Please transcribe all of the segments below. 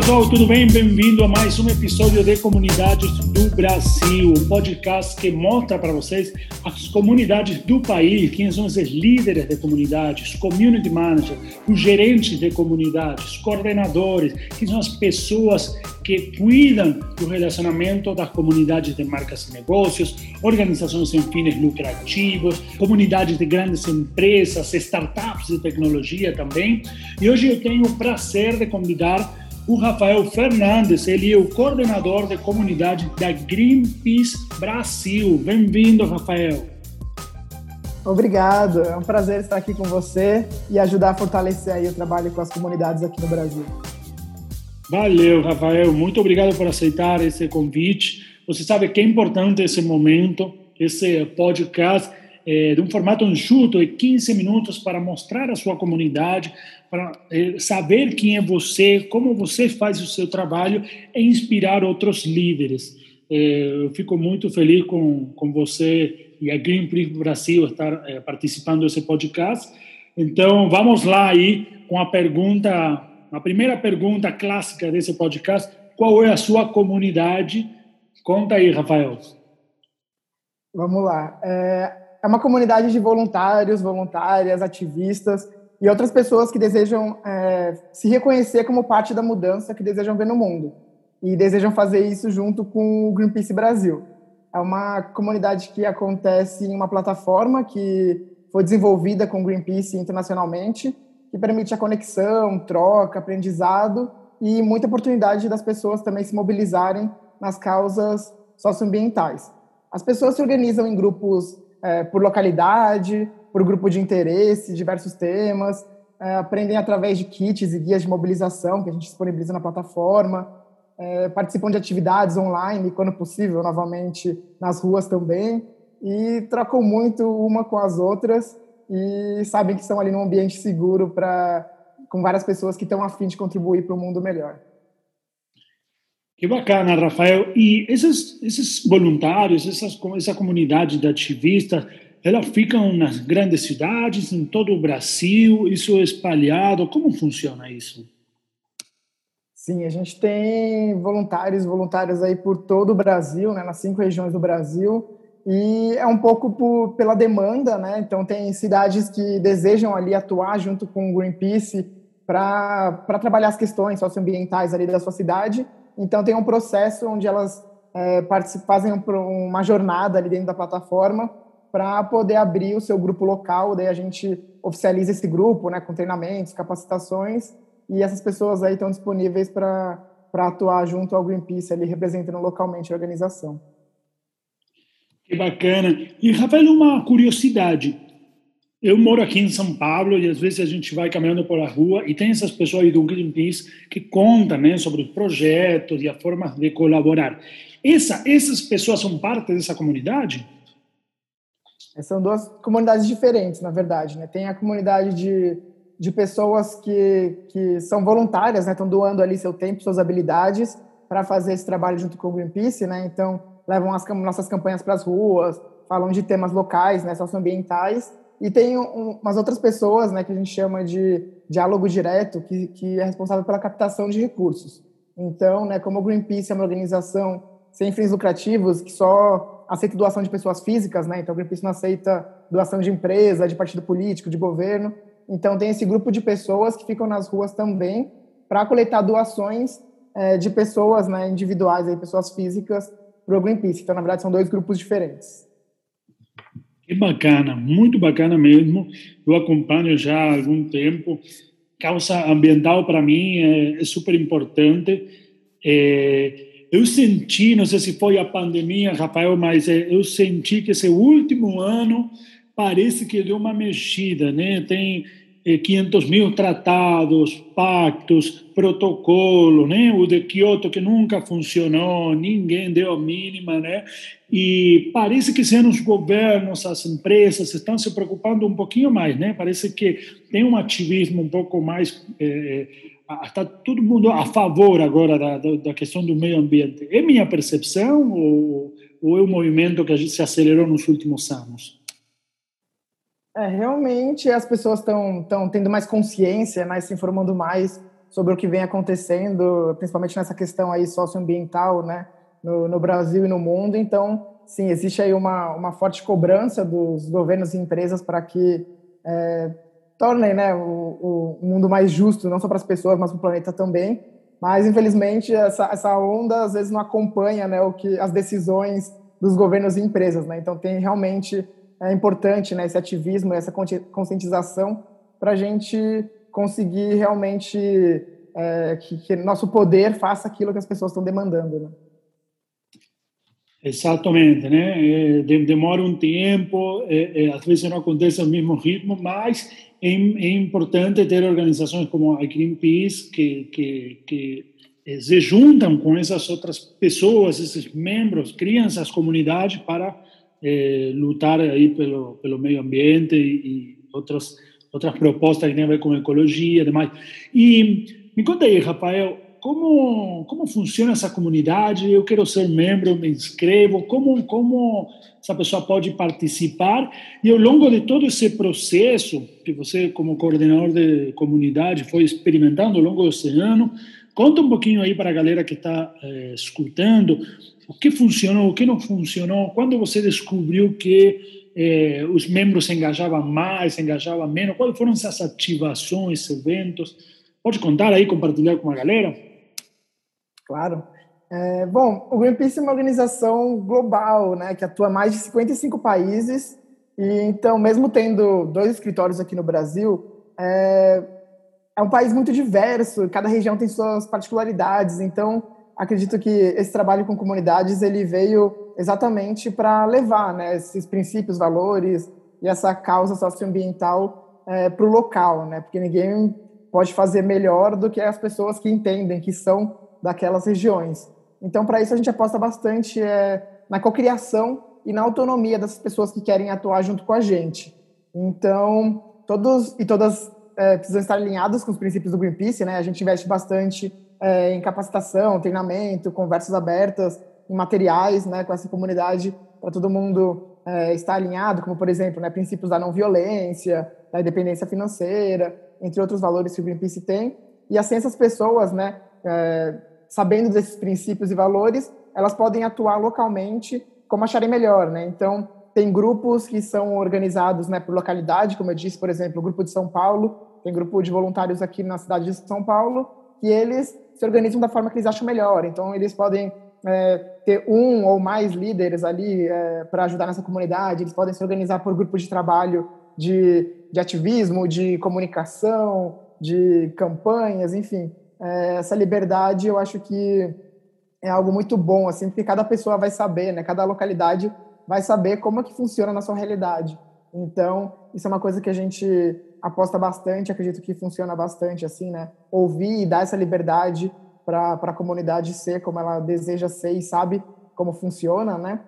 pessoal, tudo bem? Bem-vindo a mais um episódio de Comunidades do Brasil, um podcast que mostra para vocês as comunidades do país, quem são esses líderes de comunidades, community managers, os gerentes de comunidades, coordenadores, quem são as pessoas que cuidam do relacionamento das comunidades de marcas e negócios, organizações sem fins lucrativos, comunidades de grandes empresas, startups de tecnologia também. E hoje eu tenho o prazer de convidar o Rafael Fernandes, ele é o coordenador de comunidade da Greenpeace Brasil. Bem-vindo, Rafael. Obrigado, é um prazer estar aqui com você e ajudar a fortalecer aí o trabalho com as comunidades aqui no Brasil. Valeu, Rafael. Muito obrigado por aceitar esse convite. Você sabe que é importante esse momento, esse podcast é, de um formato enxuto de 15 minutos para mostrar a sua comunidade, para é, saber quem é você, como você faz o seu trabalho e inspirar outros líderes. É, eu fico muito feliz com, com você e a Greenpeace Brasil estar é, participando desse podcast. Então, vamos lá aí com a pergunta, a primeira pergunta clássica desse podcast. Qual é a sua comunidade? Conta aí, Rafael. Vamos lá. É, é uma comunidade de voluntários, voluntárias, ativistas e outras pessoas que desejam é, se reconhecer como parte da mudança que desejam ver no mundo e desejam fazer isso junto com o Greenpeace Brasil. É uma comunidade que acontece em uma plataforma que foi desenvolvida com o Greenpeace internacionalmente, que permite a conexão, troca, aprendizado e muita oportunidade das pessoas também se mobilizarem nas causas socioambientais. As pessoas se organizam em grupos é, por localidade, por grupo de interesse, diversos temas, é, aprendem através de kits e guias de mobilização que a gente disponibiliza na plataforma, é, participam de atividades online, quando possível, novamente nas ruas também, e trocam muito uma com as outras e sabem que estão ali num ambiente seguro para com várias pessoas que estão a fim de contribuir para um mundo melhor. Que bacana, Rafael. E esses, esses voluntários, essas, essa comunidade de ativistas, elas ficam nas grandes cidades, em todo o Brasil, isso é espalhado, como funciona isso? Sim, a gente tem voluntários voluntárias aí por todo o Brasil, né, nas cinco regiões do Brasil, e é um pouco por, pela demanda, né? Então tem cidades que desejam ali atuar junto com o Greenpeace para trabalhar as questões socioambientais ali da sua cidade, então, tem um processo onde elas é, fazem uma jornada ali dentro da plataforma para poder abrir o seu grupo local. Daí a gente oficializa esse grupo, né, com treinamentos, capacitações, e essas pessoas aí estão disponíveis para atuar junto ao Greenpeace, ali representando localmente a organização. Que bacana. E, Rafael, uma curiosidade. Eu moro aqui em São Paulo e às vezes a gente vai caminhando pela rua e tem essas pessoas aí do Greenpeace que contam né, sobre os projetos e a forma de colaborar. Essa, essas pessoas são parte dessa comunidade? São duas comunidades diferentes, na verdade. Né? Tem a comunidade de, de pessoas que, que são voluntárias, né? estão doando ali seu tempo, suas habilidades para fazer esse trabalho junto com o Greenpeace. Né? Então, levam as nossas campanhas para as ruas, falam de temas locais, né, socioambientais, e tem um, umas outras pessoas, né, que a gente chama de diálogo direto, que, que é responsável pela captação de recursos. Então, né, como o Greenpeace é uma organização sem fins lucrativos, que só aceita doação de pessoas físicas, né, então o Greenpeace não aceita doação de empresa, de partido político, de governo. Então, tem esse grupo de pessoas que ficam nas ruas também para coletar doações é, de pessoas né, individuais, aí, pessoas físicas, para o Greenpeace. Então, na verdade, são dois grupos diferentes. Que bacana, muito bacana mesmo. Eu acompanho já há algum tempo. Causa ambiental para mim é, é super importante. É, eu senti, não sei se foi a pandemia, Rafael, mas é, eu senti que esse último ano parece que deu uma mexida, né? Tem 500 eh, mil tratados, pactos, protocolo, né? O de Kyoto que nunca funcionou, ninguém deu a mínima, né? E parece que sendo os governos, as empresas estão se preocupando um pouquinho mais, né? Parece que tem um ativismo um pouco mais é, está todo mundo a favor agora da, da, questão do meio ambiente. É minha percepção ou, ou é um movimento que a gente se acelerou nos últimos anos? É, realmente as pessoas estão tendo mais consciência, né, se informando mais sobre o que vem acontecendo, principalmente nessa questão aí socioambiental, né, no, no Brasil e no mundo. Então, sim, existe aí uma, uma forte cobrança dos governos e empresas para que é, tornem né, o, o, mundo mais justo, não só para as pessoas, mas para o planeta também. Mas, infelizmente, essa, essa onda às vezes não acompanha né, o que, as decisões dos governos e empresas. Né? Então, tem realmente é importante né, esse ativismo, essa conscientização para a gente conseguir realmente é, que, que, nosso poder faça aquilo que as pessoas estão demandando. Né? Exatamente, né? demora um tempo, às vezes não acontece ao mesmo ritmo, mas é, é importante ter organizações como a Greenpeace que, que, que se juntam com essas outras pessoas, esses membros, criam essas comunidades para eh, lutar aí pelo, pelo meio ambiente e, e outras, outras propostas que têm a ver com ecologia e demais. E me conta aí, Rafael, como, como funciona essa comunidade? Eu quero ser membro, me inscrevo, como, como essa pessoa pode participar? E ao longo de todo esse processo, que você, como coordenador de comunidade, foi experimentando ao longo desse ano, conta um pouquinho aí para a galera que está é, escutando, o que funcionou, o que não funcionou, quando você descobriu que é, os membros se engajavam mais, se engajavam menos, quais foram essas ativações, eventos? Pode contar aí, compartilhar com a galera? Claro. É, bom, o Greenpeace é uma organização global, né, que atua em mais de 55 países, e então, mesmo tendo dois escritórios aqui no Brasil, é, é um país muito diverso, cada região tem suas particularidades, então acredito que esse trabalho com comunidades ele veio exatamente para levar né, esses princípios, valores e essa causa socioambiental é, para o local, né, porque ninguém pode fazer melhor do que as pessoas que entendem, que são daquelas regiões. Então, para isso, a gente aposta bastante é, na cocriação e na autonomia das pessoas que querem atuar junto com a gente. Então, todos e todas é, precisam estar alinhados com os princípios do Greenpeace, né? A gente investe bastante é, em capacitação, treinamento, conversas abertas, em materiais, né, com essa comunidade para todo mundo é, estar alinhado, como por exemplo, né, princípios da não violência, da independência financeira, entre outros valores que o Greenpeace tem. E assim essas pessoas, né, é, sabendo desses princípios e valores, elas podem atuar localmente como acharem melhor, né? Então, tem grupos que são organizados né, por localidade, como eu disse, por exemplo, o grupo de São Paulo, tem grupo de voluntários aqui na cidade de São Paulo, que eles se organizam da forma que eles acham melhor. Então, eles podem é, ter um ou mais líderes ali é, para ajudar nessa comunidade, eles podem se organizar por grupos de trabalho de, de ativismo, de comunicação, de campanhas, enfim é, essa liberdade eu acho que é algo muito bom, assim, porque cada pessoa vai saber, né? Cada localidade vai saber como é que funciona na sua realidade. Então, isso é uma coisa que a gente aposta bastante, acredito que funciona bastante, assim, né? Ouvir e dar essa liberdade para a comunidade ser como ela deseja ser e sabe como funciona, né?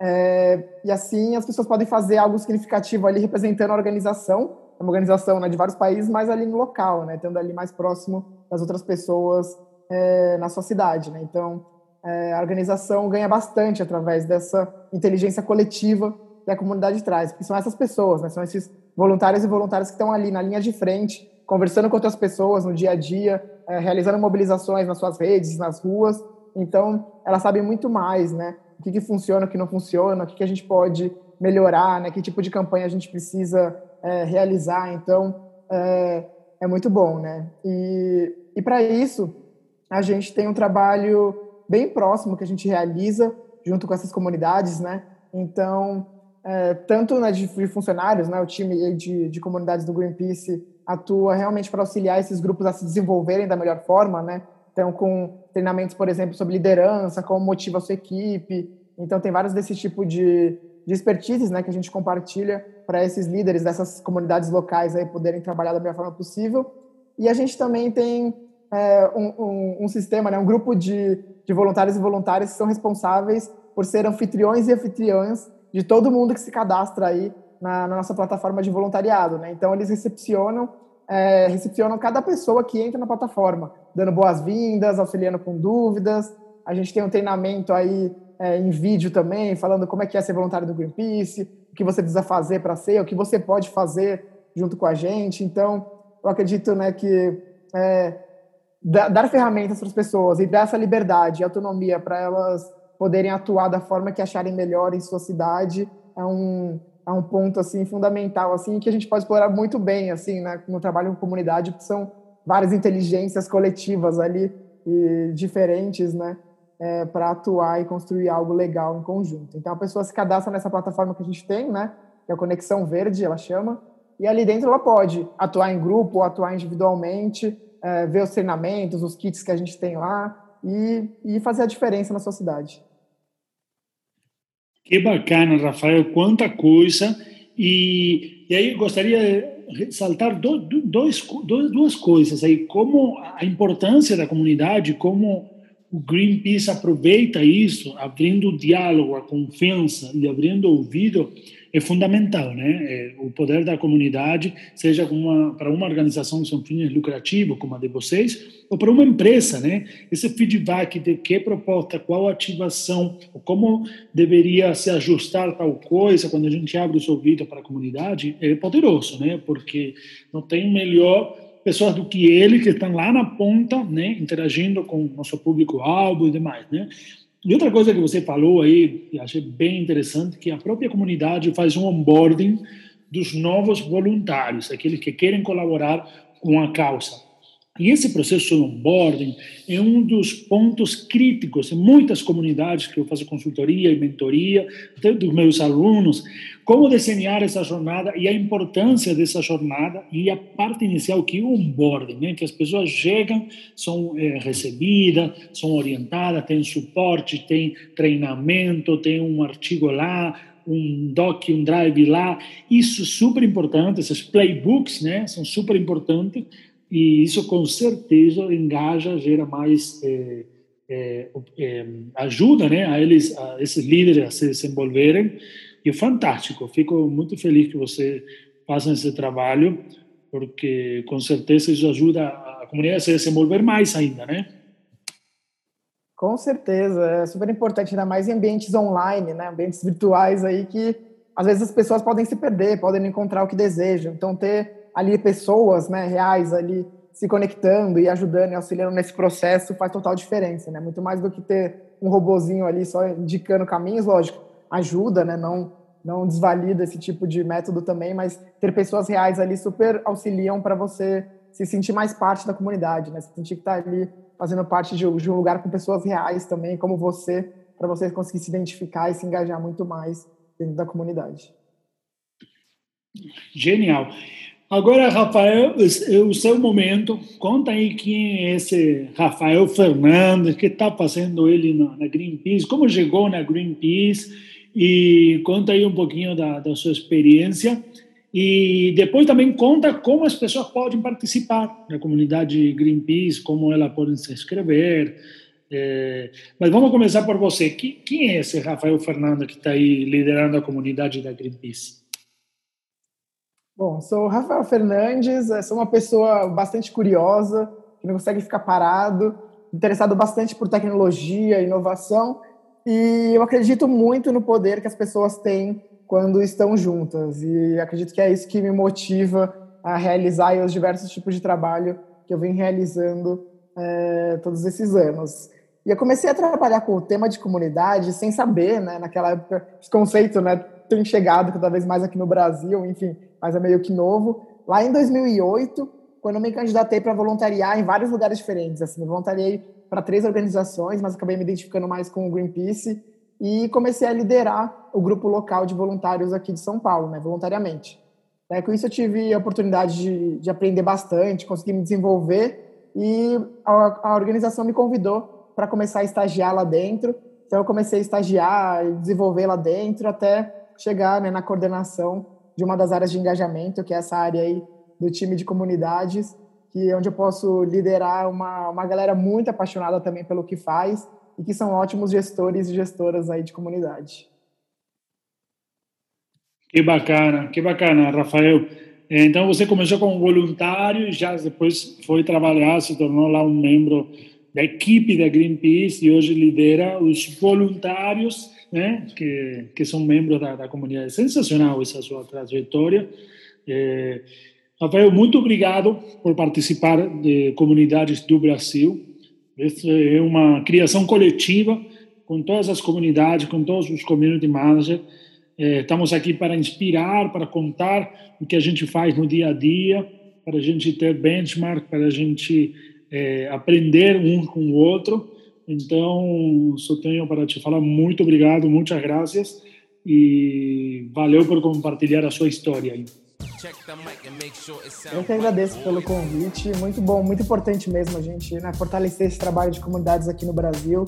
É, e assim as pessoas podem fazer algo significativo ali representando a organização, é uma organização né, de vários países, mas ali no local, né? Tendo ali mais próximo das outras pessoas é, na sua cidade. Né? Então, a organização ganha bastante através dessa inteligência coletiva que a comunidade traz, porque são essas pessoas, né? são esses voluntários e voluntárias que estão ali na linha de frente, conversando com outras pessoas no dia a dia, é, realizando mobilizações nas suas redes, nas ruas. Então, elas sabem muito mais, né? O que, que funciona, o que não funciona, o que, que a gente pode melhorar, né? Que tipo de campanha a gente precisa é, realizar. Então, é, é muito bom, né? E e para isso, a gente tem um trabalho bem próximo que a gente realiza junto com essas comunidades, né? Então, é, tanto né, de, de, funcionários, né, o time de, de comunidades do Greenpeace atua realmente para auxiliar esses grupos a se desenvolverem da melhor forma, né? Então, com treinamentos, por exemplo, sobre liderança, como motiva a sua equipe. Então, tem vários desse tipo de, de expertises né, que a gente compartilha para esses líderes dessas comunidades locais aí poderem trabalhar da melhor forma possível. E a gente também tem é, um, um, um, sistema, né, um grupo de, de voluntários e voluntárias que são responsáveis por ser anfitriões e anfitriãs de todo mundo que se cadastra aí na, na nossa plataforma de voluntariado. Né? Então, eles recepcionam, é, recepcionam cada pessoa que entra na plataforma, dando boas-vindas, auxiliando com dúvidas. A gente tem um treinamento aí é, em vídeo também, falando como é que é ser voluntário do Greenpeace, o que você precisa fazer para ser, o que você pode fazer junto com a gente. Então, eu acredito né, que é, dar ferramentas para as pessoas e dar essa liberdade e autonomia para elas poderem atuar da forma que acharem melhor em sua cidade é um, é um ponto assim fundamental assim que a gente pode explorar muito bem assim né, no trabalho com comunidade porque são várias inteligências coletivas ali e diferentes né é, para atuar e construir algo legal em conjunto. Então a pessoa se cadastra nessa plataforma que a gente tem né que é a conexão verde ela chama e ali dentro ela pode atuar em grupo atuar individualmente é, ver os treinamentos os kits que a gente tem lá e, e fazer a diferença na sua cidade que bacana, Rafael, quanta coisa. E, e aí gostaria ressaltar do, do, dois, duas coisas aí, como a importância da comunidade, como o Greenpeace aproveita isso, abrindo diálogo, a confiança e abrindo ouvido é fundamental, né? É, o poder da comunidade, seja uma, para uma organização sem fins lucrativos, como a de vocês, ou para uma empresa, né? Esse feedback de que proposta, qual ativação, como deveria se ajustar tal coisa, quando a gente abre os ouvidos para a comunidade, é poderoso, né? Porque não tem melhor pessoas do que ele que estão lá na ponta, né, interagindo com nosso público-alvo e demais, né? E outra coisa que você falou aí, que achei bem interessante, que a própria comunidade faz um onboarding dos novos voluntários, aqueles que querem colaborar com a causa. E esse processo de onboarding é um dos pontos críticos em muitas comunidades que eu faço consultoria e mentoria, até dos meus alunos, como desenhar essa jornada e a importância dessa jornada e a parte inicial que é o onboarding, né? que as pessoas chegam, são é, recebidas, são orientadas, têm suporte, tem treinamento, tem um artigo lá, um doc, um drive lá, isso é super importante, esses playbooks, né, são super importantes e isso com certeza engaja, gera mais é, é, é, ajuda, né, a eles, a esses líderes a se desenvolverem e é fantástico. Fico muito feliz que você faça esse trabalho, porque com certeza isso ajuda a comunidade a se desenvolver mais ainda, né? Com certeza, é super importante, ainda mais em ambientes online, né? ambientes virtuais aí que às vezes as pessoas podem se perder, podem encontrar o que desejam. Então, ter ali pessoas né, reais ali se conectando e ajudando e auxiliando nesse processo faz total diferença, né? Muito mais do que ter um robozinho ali só indicando caminhos, lógico ajuda, né? Não, não desvalida esse tipo de método também, mas ter pessoas reais ali super auxiliam para você se sentir mais parte da comunidade, né? Se sentir que está ali fazendo parte de, de um lugar com pessoas reais também, como você, para você conseguir se identificar e se engajar muito mais dentro da comunidade. Genial. Agora, Rafael, o seu momento, conta aí quem é esse Rafael Fernandes, que está fazendo ele na Greenpeace, como chegou na Greenpeace, e conta aí um pouquinho da, da sua experiência e depois também conta como as pessoas podem participar na comunidade Greenpeace, como elas podem se inscrever. É, mas vamos começar por você. Quem é esse Rafael Fernando que está aí liderando a comunidade da Greenpeace? Bom, sou Rafael Fernandes, eh, sou uma pessoa bastante curiosa, que não consegue ficar parado, interessado bastante por tecnologia, inovação e eu acredito muito no poder que as pessoas têm quando estão juntas. E acredito que é isso que me motiva a realizar os diversos tipos de trabalho que eu venho realizando é, todos esses anos. E eu comecei a trabalhar com o tema de comunidade sem saber, né? Naquela época, esse conceito, né? Tem chegado cada vez mais aqui no Brasil, enfim, mas é meio que novo. Lá em 2008, quando eu me candidatei para voluntariar em vários lugares diferentes, assim, voluntariei para três organizações, mas acabei me identificando mais com o Greenpeace e comecei a liderar o grupo local de voluntários aqui de São Paulo, né, voluntariamente. É, com isso eu tive a oportunidade de, de aprender bastante, conseguir me desenvolver e a, a organização me convidou para começar a estagiar lá dentro. Então eu comecei a estagiar e desenvolver lá dentro até chegar né, na coordenação de uma das áreas de engajamento, que é essa área aí do time de comunidades, que é onde eu posso liderar uma, uma galera muito apaixonada também pelo que faz e que são ótimos gestores e gestoras aí de comunidade. Que bacana, que bacana, Rafael. Então você começou como voluntário e já depois foi trabalhar, se tornou lá um membro da equipe da Greenpeace e hoje lidera os voluntários, né, que que são membros da, da comunidade. Sensacional essa sua trajetória. É, Rafael, muito obrigado por participar de Comunidades do Brasil. Essa é uma criação coletiva com todas as comunidades, com todos os community managers. É, estamos aqui para inspirar, para contar o que a gente faz no dia a dia, para a gente ter benchmark, para a gente é, aprender um com o outro. Então, só tenho para te falar muito obrigado, muitas graças e valeu por compartilhar a sua história aí. Eu que agradeço pelo convite, muito bom, muito importante mesmo a gente né, fortalecer esse trabalho de comunidades aqui no Brasil.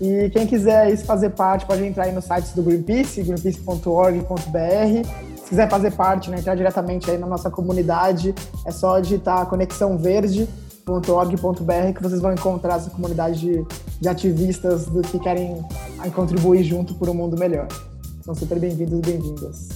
E quem quiser fazer parte, pode entrar aí no site do Greenpeace, greenpeace.org.br. Se quiser fazer parte, né, entrar diretamente aí na nossa comunidade, é só digitar Conexão Verde .org.br que vocês vão encontrar essa comunidade de, de ativistas do que querem contribuir junto por um mundo melhor. São super bem-vindos e bem-vindas.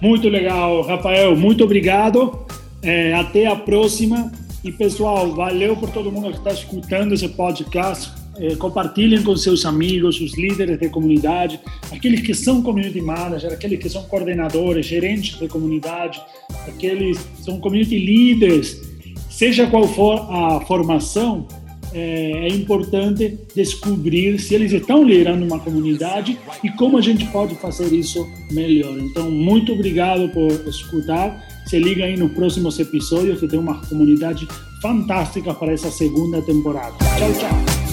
Muito legal, Rafael. Muito obrigado. É, até a próxima. E pessoal, valeu por todo mundo que está escutando esse podcast. É, compartilhem com seus amigos, os líderes de comunidade, aqueles que são community managers, aqueles que são coordenadores, gerentes de comunidade, aqueles que são community leaders seja qual for a formação, é, é, importante descobrir se eles estão liderando uma comunidade e como a gente pode fazer isso melhor. Então, muito obrigado por escutar. Se liga aí nos próximos episódios, que tem uma comunidade fantástica para essa segunda temporada. Tchau, tchau.